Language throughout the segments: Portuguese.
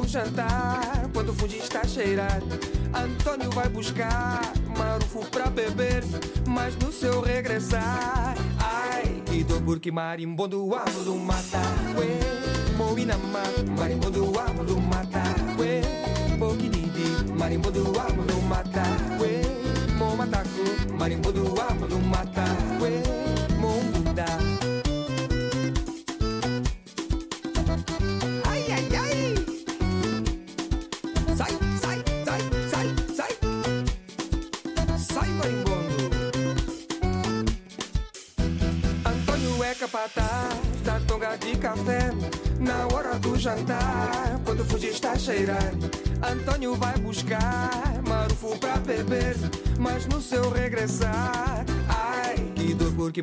Do jantar, quando o fundi está a cheirar Antônio vai buscar marufo pra beber Mas no seu regressar Ai, que dor porque marimbondo do mata Ué, moinama, marimbondo do mata Ué, boquididi, marimbondo do mata Ué, momataco, marimbondo do mata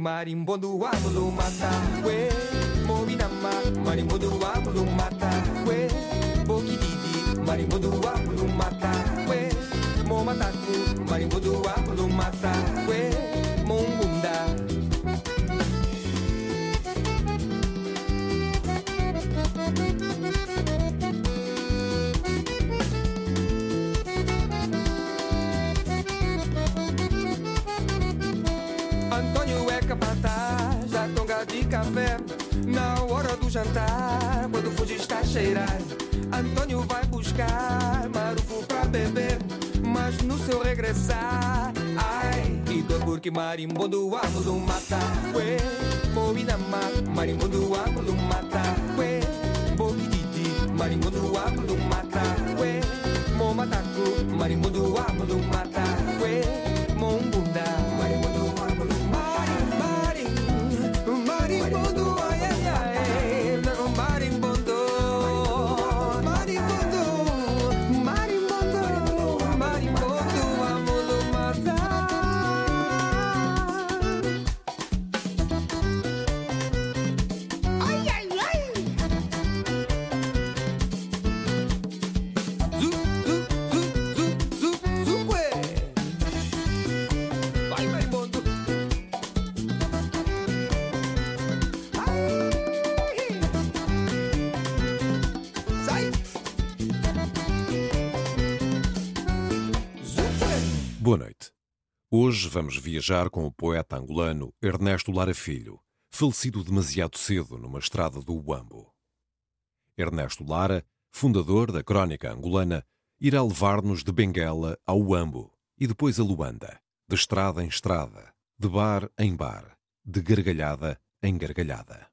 marimbondo do mata regressar Ai, dor porque marimbondo amo do mata. Ué, moinama, marimbondo amo do mata. Ué, boquididi, marimbondo amo do mata. Ué, momataku, marimbondo amo do mata Boa noite. Hoje vamos viajar com o poeta angolano Ernesto Lara Filho, falecido demasiado cedo numa estrada do Uambo. Ernesto Lara, fundador da Crónica Angolana, irá levar-nos de Benguela ao Uambo e depois a Luanda, de estrada em estrada, de bar em bar, de gargalhada em gargalhada.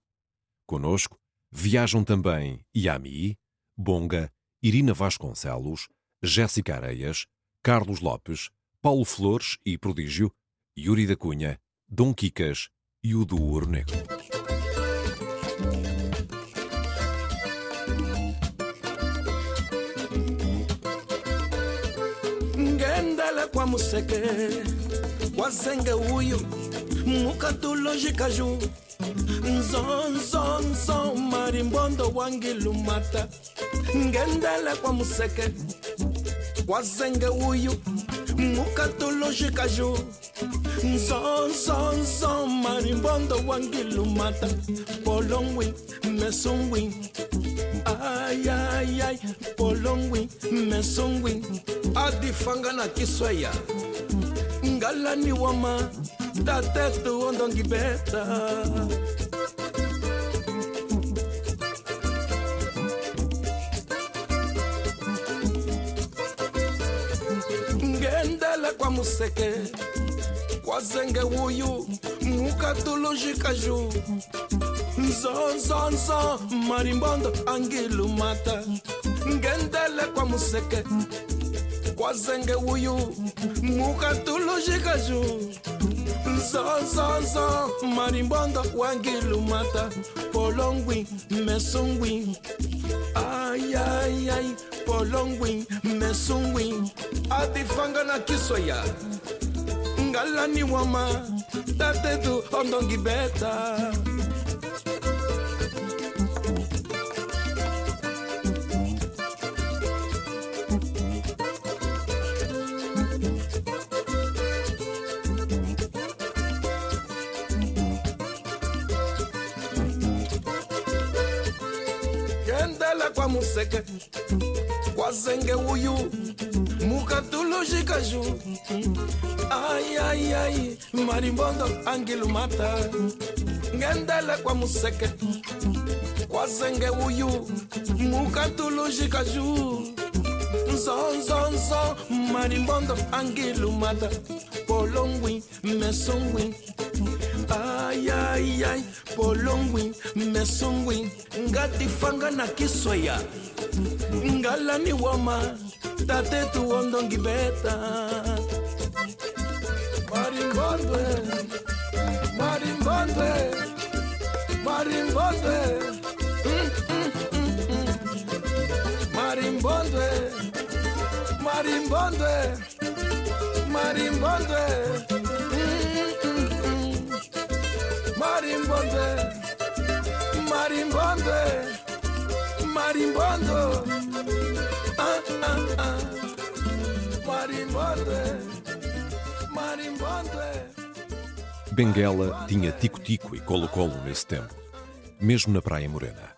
Conosco viajam também Yami, Bonga, Irina Vasconcelos, Jéssica Areias, Carlos Lopes, Paulo Flores e Prodígio, Yuri da Cunha, Dom Quicas e o do Negro. Museke wazenge uyu mukatulojikaju nzonzonzo marimbondo wangilumata ngendele kwa museke wazenge uyu mukatulojikaju nzonzonzo marimbondo wangilumata polongwi mesungwi ayayay polongwi mesungwi adifanga na kiswaya. Ngalani wama tatetu ondongibeta ngendele kwa museke kwa zenge wuyu mukatulujikaju nzonzonzo marimbondo angilumata ngendele kwa museke. Kwa zenge wuyu mukatulujikaju nzonzonzo marimbondo wangilumata polongwi mesungwi. Ayayay polongwi mesungwi. Adifanga na kisoya ngalani wama. Tatetu ondongibeta gendela kwa museke. Kwa zenge uyu mukatulujikaju ayayay marimbondo angilumata ngendele kwa museke. Kwa zenge uyu mukatulujikaju nzonzonzo marimbondo angilumata polongwi mesongwi ayayay polongwi mesongwi ngatifanga na kisoya ngalani wama tatetu ondongibeta marimbondwe marimbondwe marimbondwe Mm, mm, mm, mm. marimbondwe marimbondwe marimbondwe. Marimbondwe marimbondwe marimbondo ah, ah, ah. marimbondwe marimbondwe Benguela tinha tico-tico e colo-colo nesse tempo, mesmo na Praia Morena.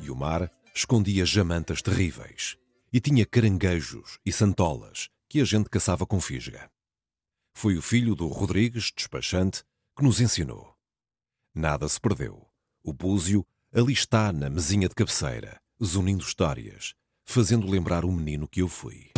E o mar escondia jamantas terríveis. E tinha caranguejos e santolas que a gente caçava com fisga. Foi o filho do Rodrigues, despachante, que nos ensinou. Nada se perdeu. O búzio ali está na mesinha de cabeceira, zunindo histórias, fazendo lembrar o menino que eu fui.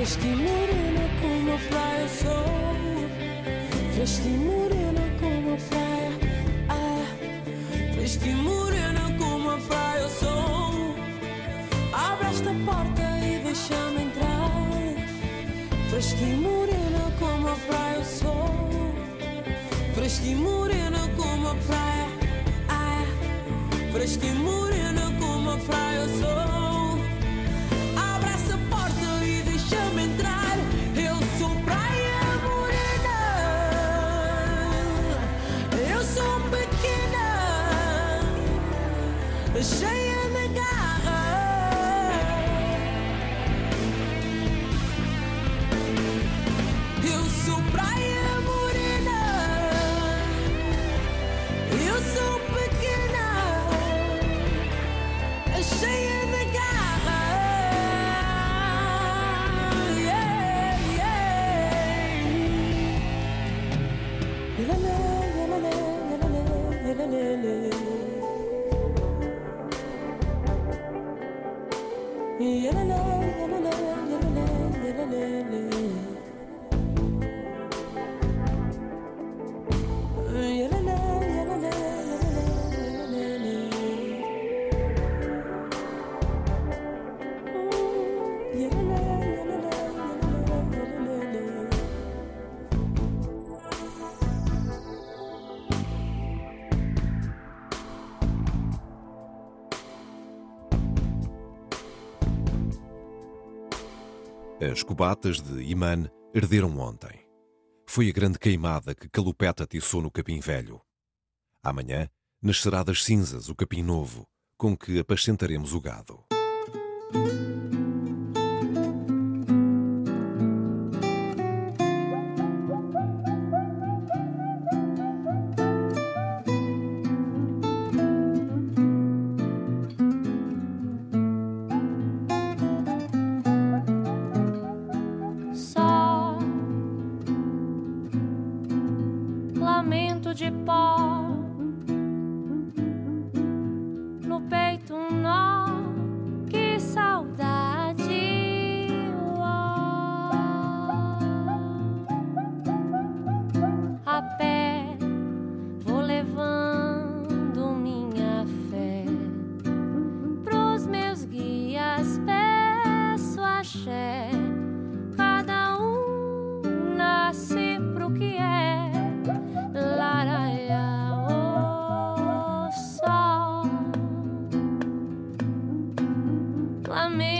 Vesti morena como praia, sou. Vesti morena como praia, ah. Vesti morena como praia, sou. Abre esta porta e deixa-me entrar. Vesti morena como praia, sou. Vesti morena como praia, ah. Vesti morena. As cubatas de Iman arderam ontem. Foi a grande queimada que Calupeta atiçou no capim velho. Amanhã nascerá das cinzas o capim novo, com que apacentaremos o gado. love me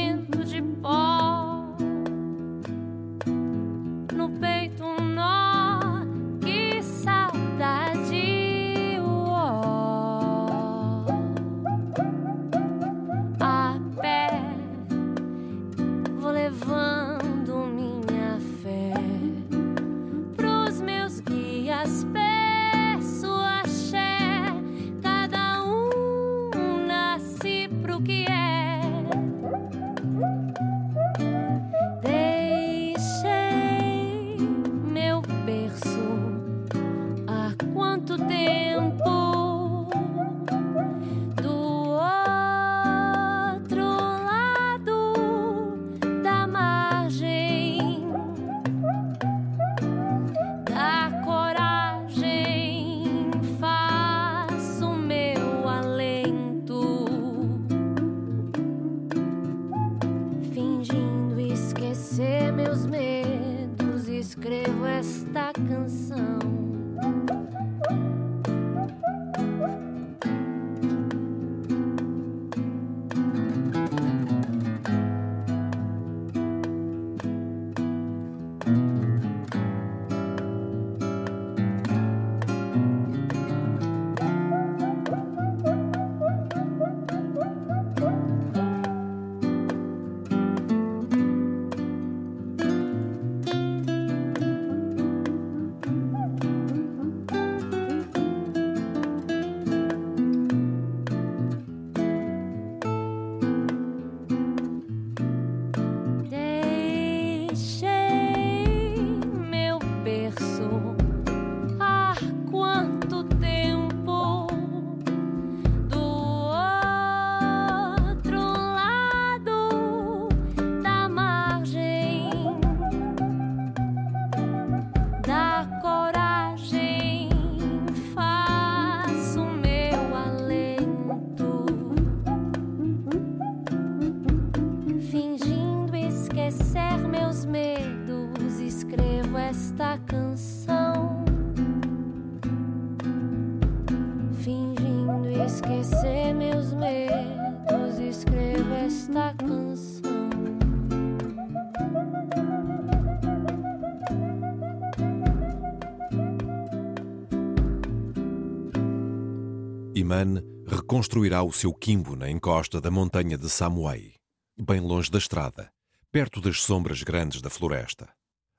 Iman reconstruirá o seu quimbo na encosta da montanha de Samuai, bem longe da estrada, perto das sombras grandes da floresta.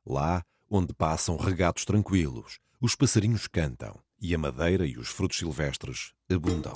Lá, onde passam regatos tranquilos, os passarinhos cantam e a madeira e os frutos silvestres abundam.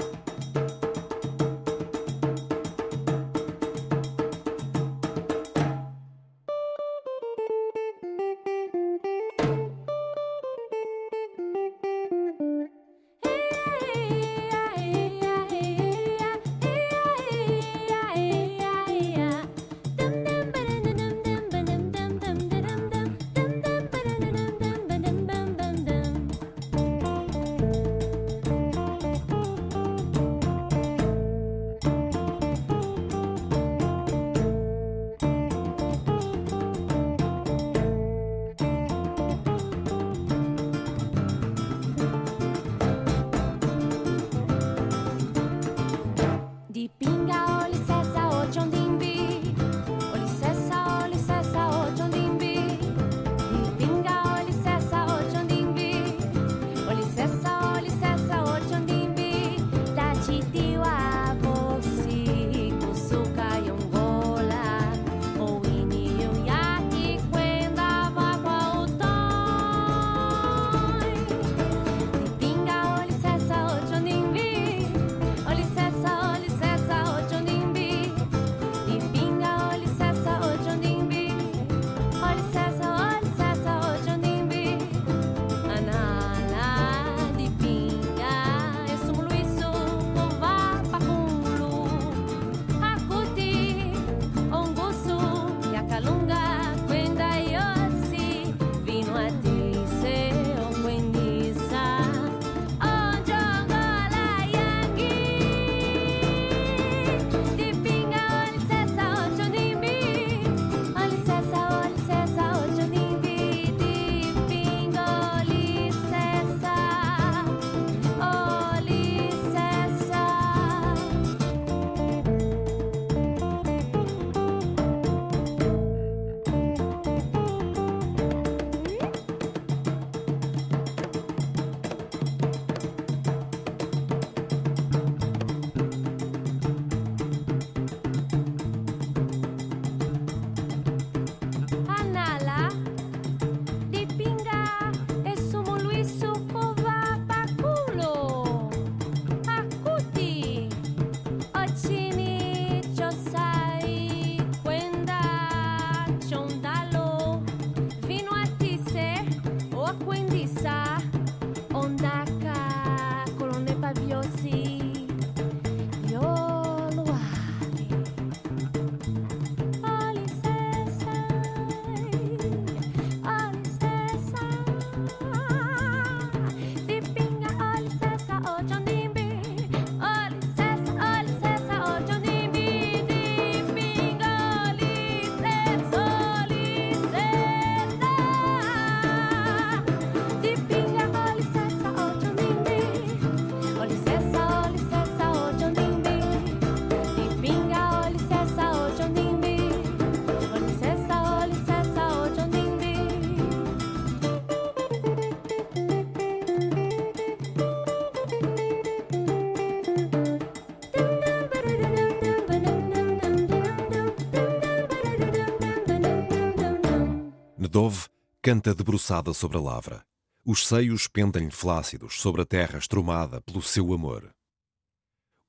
Canta debruçada sobre a lavra. Os seios pendem-lhe flácidos sobre a terra estrumada pelo seu amor.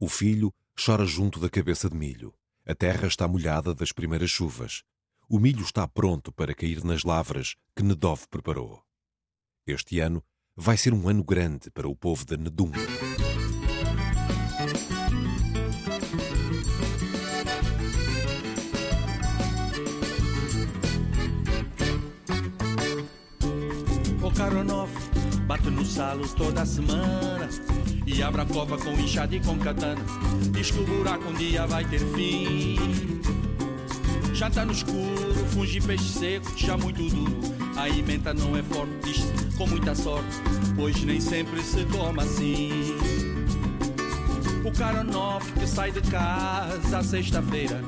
O filho chora junto da cabeça de milho. A terra está molhada das primeiras chuvas. O milho está pronto para cair nas lavras que Nedov preparou. Este ano vai ser um ano grande para o povo de Nedunga. Salo toda semana e abre a cova com enxada e com katana. Diz que o buraco um dia vai ter fim. Já tá no escuro, funge peixe seco, já muito duro. A emenda não é forte, diz com muita sorte, pois nem sempre se toma assim. O cara novo que sai de casa à sexta-feira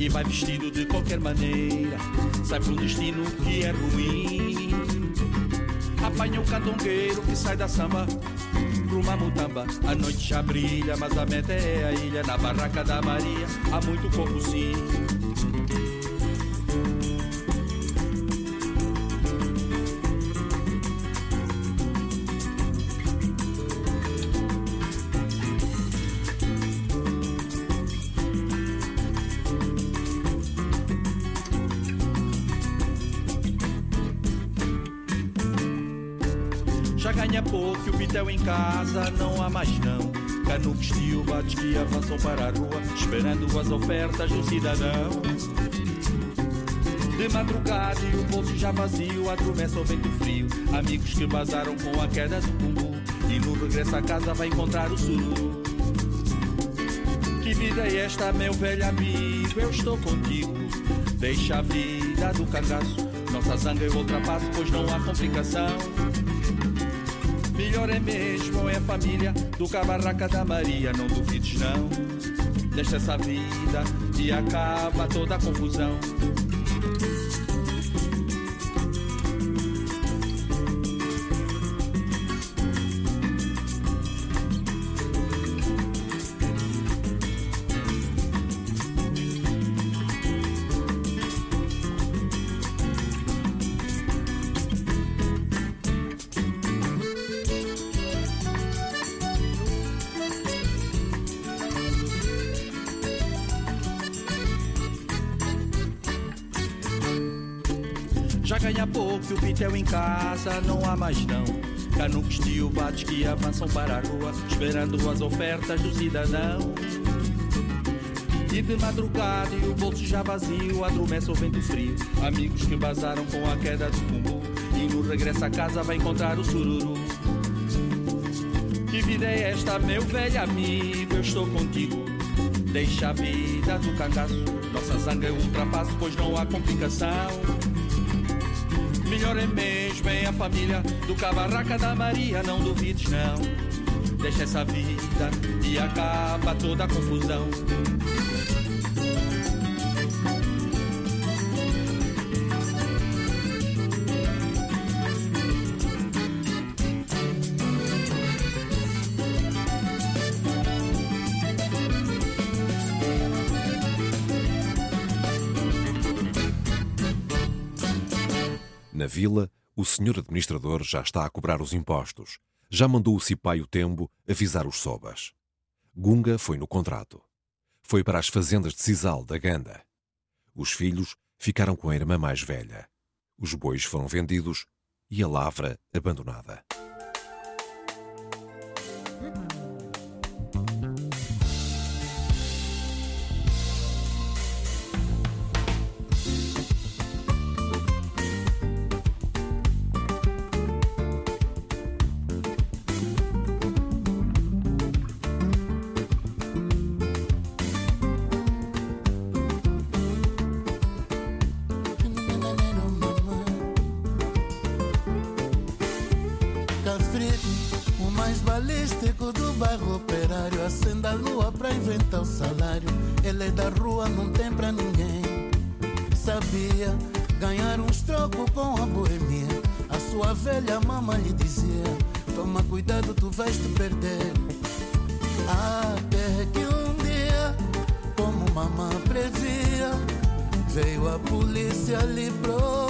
e vai vestido de qualquer maneira, sai para um destino que é ruim. Apanha o candongueiro que sai da samba pro Mamutamba. A noite já brilha, mas a meta é a ilha. Na barraca da Maria há muito pouco sim. Já ganha pouco e o pitel em casa não há mais não. Canucos ubates que avançam para a rua, esperando as ofertas do cidadão. De madrugada e o bolso já vazio, adormece ao vento frio. Amigos que vazaram com a queda do cumbu e no regresso a casa vai encontrar o sururu. Que vida é esta, meu velho amigo? Eu estou contigo. Deixa a vida do cangaço. Nossa zanga eu ultrapasso, pois não há complicação. Melhor é mesmo é a família do Cabarraca da Maria, não duvides não. Deixa essa vida e acaba toda a confusão. Não há mais não. Canucos ubates que avançam para a rua, esperando as ofertas do cidadão. E de madrugada e o bolso já vazio, adormece o vento frio. Amigos que vazaram com a queda do cumbu, e no regresso a casa vai encontrar o sururu. Que vida é esta, meu velho amigo? Eu estou contigo. Deixa a vida do cangaço. Nossa zanga é ultrapasso, pois não há complicação. Melhor é mesmo é a família do Cabarraca da Maria, não duvides não. Deixa essa vida e acaba toda a confusão. Vila, o senhor administrador já está a cobrar os impostos. Já mandou o Cipaio Tembo avisar os sobas. Gunga foi no contrato. Foi para as fazendas de Sisal, da Ganda. Os filhos ficaram com a irmã mais velha. Os bois foram vendidos e a lavra abandonada. Ganhar uns trocos com a boemia. A sua velha mama lhe dizia: Toma cuidado, tu vais te perder. Até que um dia, como mamãe previa, veio a polícia lhe procurar.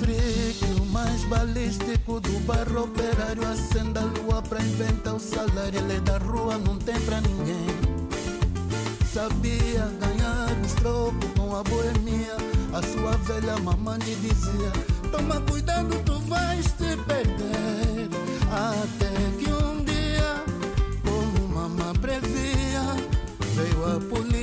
O mais balístico do barro operário. Acenda a lua pra inventar o salário Ele é da rua, não tem pra ninguém. Sabia ganhar os trocos com a boemia. A sua velha mamãe lhe dizia Toma cuidado, tu vais te perder. Até que um dia, como mamãe previa Veio a polícia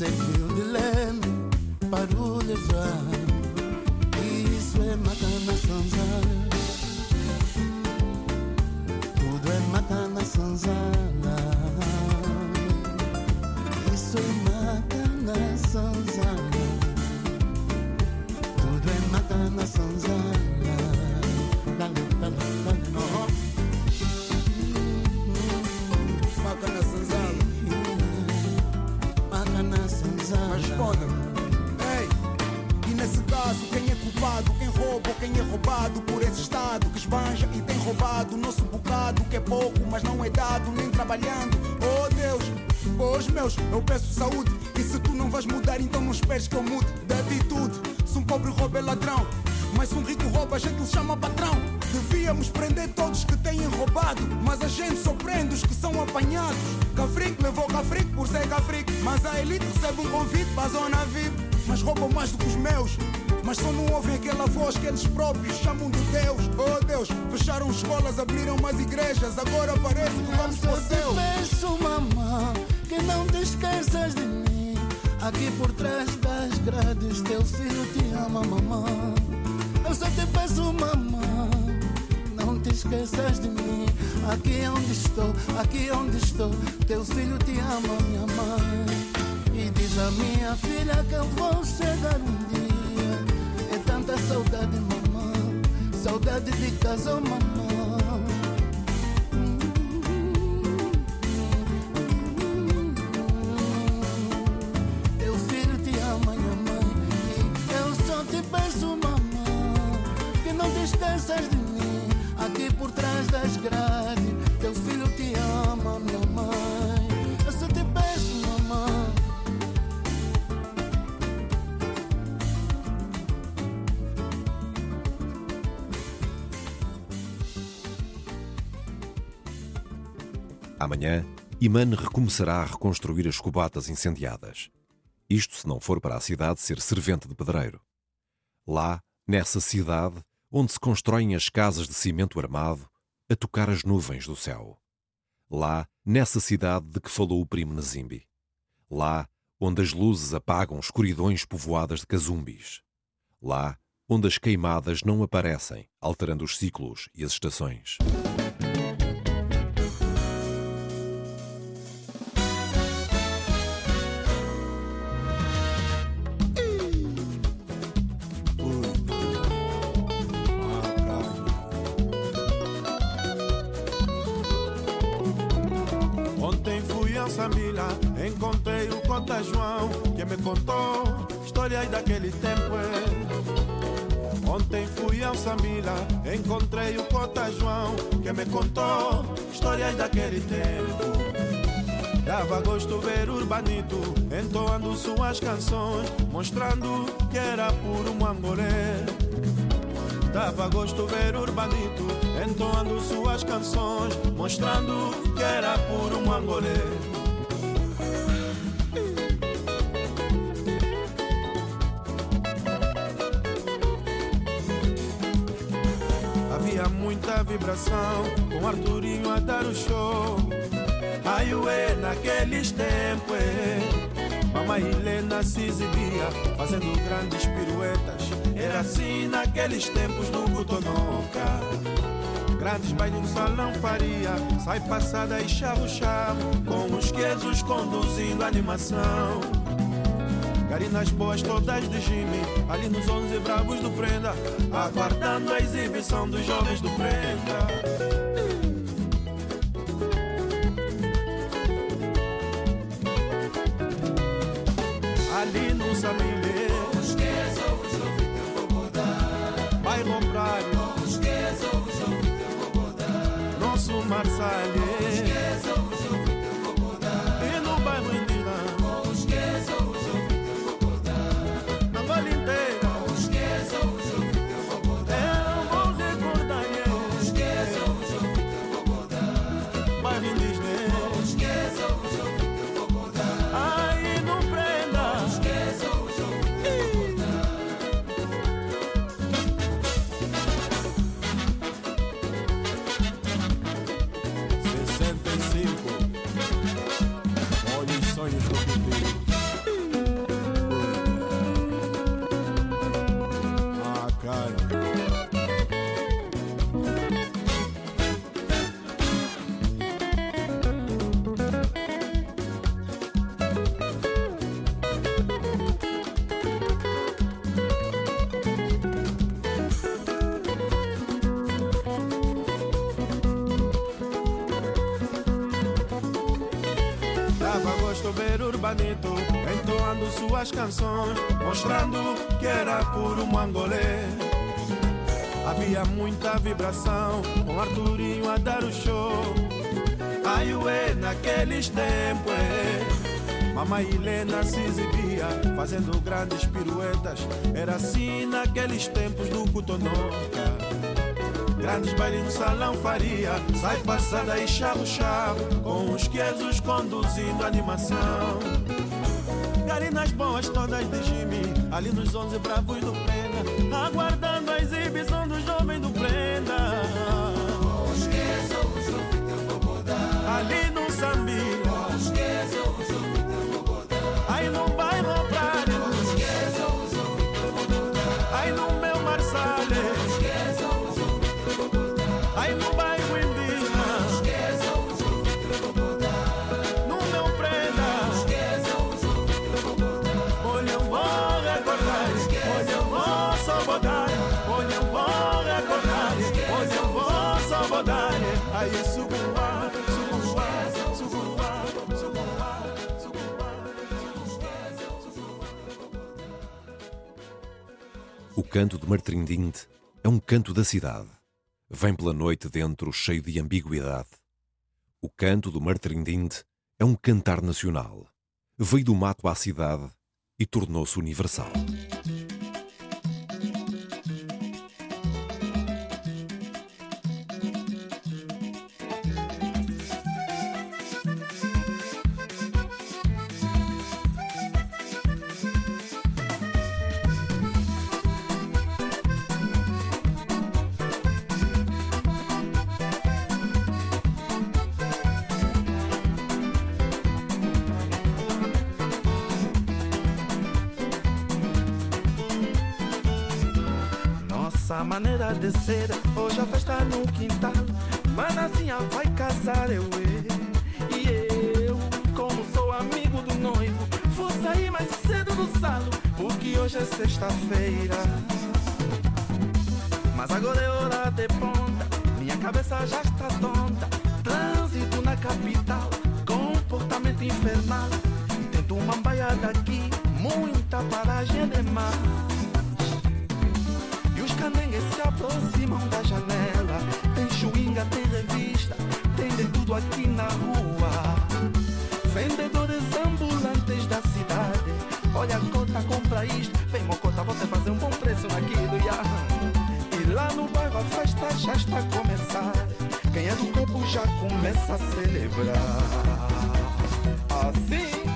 Serviu de leme para o levar. Isso é macana sanzala Tudo é macana sanzala culpado? Quem rouba ou quem é roubado por esse Estado que esbanja e tem roubado nosso bocado, que é pouco, mas não é dado, nem trabalhando. Oh Deus, pois meus, eu peço saúde. E se tu não vais mudar, então não esperes que eu mude de atitude. Se um pobre rouba é ladrão, mas se um rico rouba, a gente lhe chama patrão. Devíamos prender todos que têm roubado, mas a gente só prende os que são apanhados. Cafrique levou Cafrique por ser Cafrique, mas a elite recebe um convite para a zona VIP. Mas roubam mais do que os meus. Mas só não ouvem aquela voz que eles próprios chamam de Deus. Oh Deus, fecharam escolas, abriram mais igrejas. Agora parece que vamos para o te céu. peço, mamã, que não te esqueças de mim. Aqui por trás das grades, teu filho te ama, mamã. Eu só te peço, mamã, não te esqueças de mim. Aqui onde estou, aqui onde estou, teu filho te ama, minha mãe. E diz a minha filha que eu vou chegar um tanta saudade, mamã, saudade de casa, oh, mamã. Amanhã, Imane recomeçará a reconstruir as cubatas incendiadas. Isto se não for para a cidade ser servente de pedreiro. Lá, nessa cidade, onde se constroem as casas de cimento armado, a tocar as nuvens do céu. Lá, nessa cidade de que falou o primo Nazimbi. Lá, onde as luzes apagam escuridões povoadas de cazumbis. Lá, onde as queimadas não aparecem, alterando os ciclos e as estações. Encontrei o Cota João, que me contou histórias daquele tempo. Ontem fui ao Samila, encontrei o Cota João, que me contou histórias daquele tempo. Dava gosto ver Urbanito entoando suas canções, mostrando que era puro mangolé. Dava gosto ver Urbanito entoando suas canções, mostrando que era puro mangolé. Havia muita vibração com Arturinho a dar o show. Ai, ué, naqueles tempos, é. Mamãe Helena se exibia fazendo grandes piruetas. Era assim naqueles tempos do Gutonoca. Grandes bailes no salão faria, sai passada e chavo, com os quesos conduzindo a animação. Garinas boas todas de Jimmy, ali nos onze bravos do Prenda, aguardando a exibição dos jovens do Prenda. ali no Samile. Os que sou os jovens que eu vou botar. Bairro Praia. Os que sou os jovens que eu vou. Nosso Marsalhe. Suas canções, mostrando que era puro mangolê. Havia muita vibração, com Arturinho a dar o show. Ai, ué, naqueles tempos, é. Mamãe Helena se exibia, fazendo grandes piruetas. Era assim naqueles tempos do Cotonoca. Grandes bailes no salão faria Sai passada e chavo chavo Com os quesos conduzindo a animação Garinas boas todas de Jimmy Ali nos onze bravos do canto de Martrindinde é um canto da cidade. Vem pela noite dentro cheio de ambiguidade. O canto do Martrindinde é um cantar nacional. Veio do mato à cidade e tornou-se universal. Nossa maneira de ser, hoje a festa no quintal. Manazinha vai casar, eu e e eu, como sou amigo do noivo, vou sair mais cedo do salo, porque hoje é sexta-feira. Mas agora é hora de ponta, minha cabeça já está tonta. Trânsito na capital, comportamento infernal. Tento uma baia daqui, muita paragem demais. Os canengues se aproximam da janela. Tem chuinga, tem revista, tem de tudo aqui na rua. Vendedores ambulantes da cidade. Olha a cota, compra isto. Vem, mocota, você fazer um bom preço naquilo. Ya. E lá no bairro a festa já está a começar. Quem é do campo já começa a celebrar. Assim.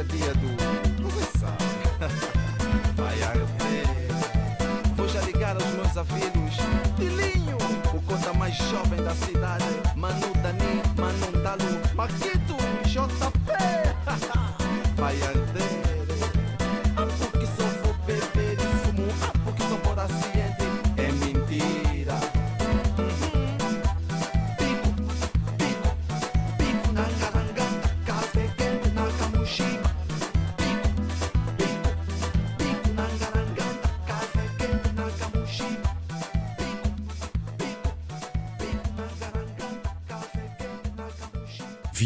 cada dia do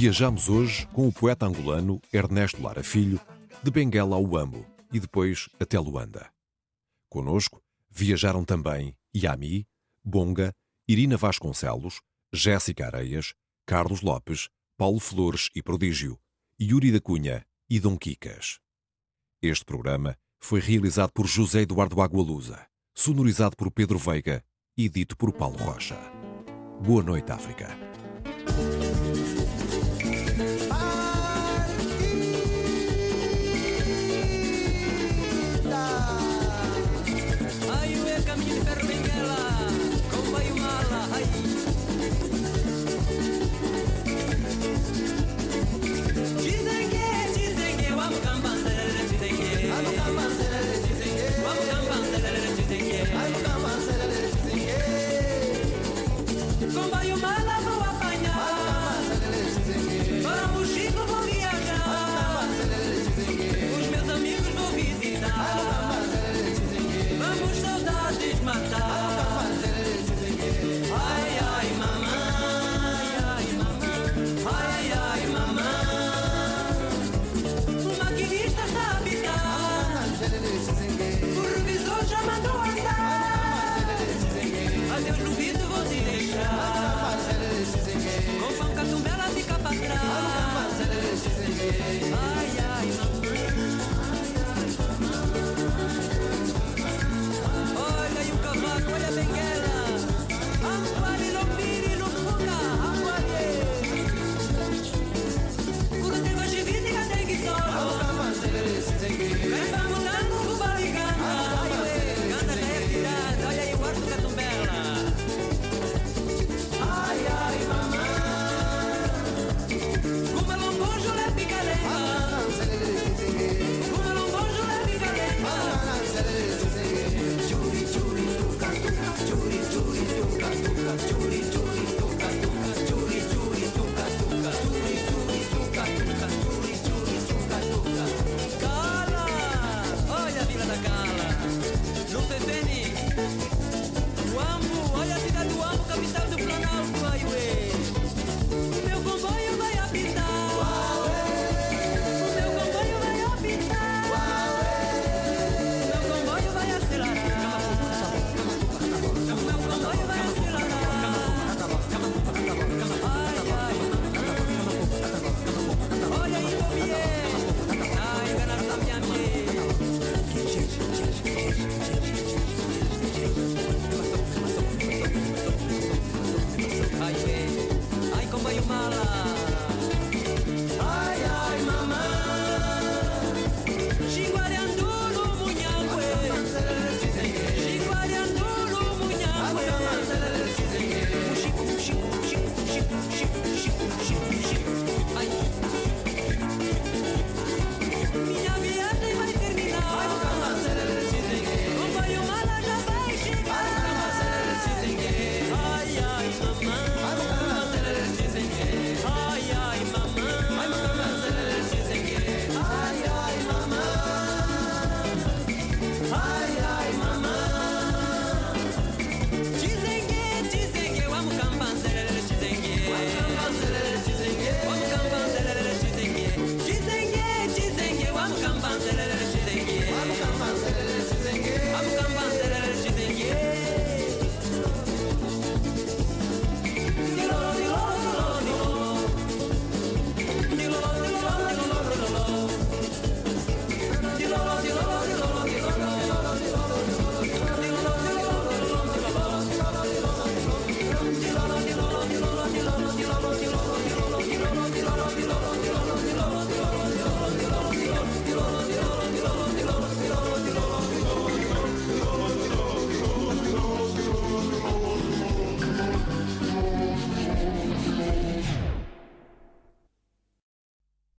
Viajamos hoje com o poeta angolano Ernesto Lara Filho, de Benguela ao Uambo e depois até Luanda. Conosco viajaram também Yami, Bonga, Irina Vasconcelos, Jéssica Areias, Carlos Lopes, Paulo Flores e Prodígio, Yuri da Cunha e Dom Quicas. Este programa foi realizado por José Eduardo Agualusa, sonorizado por Pedro Veiga e dito por Paulo Rocha. Boa noite, África.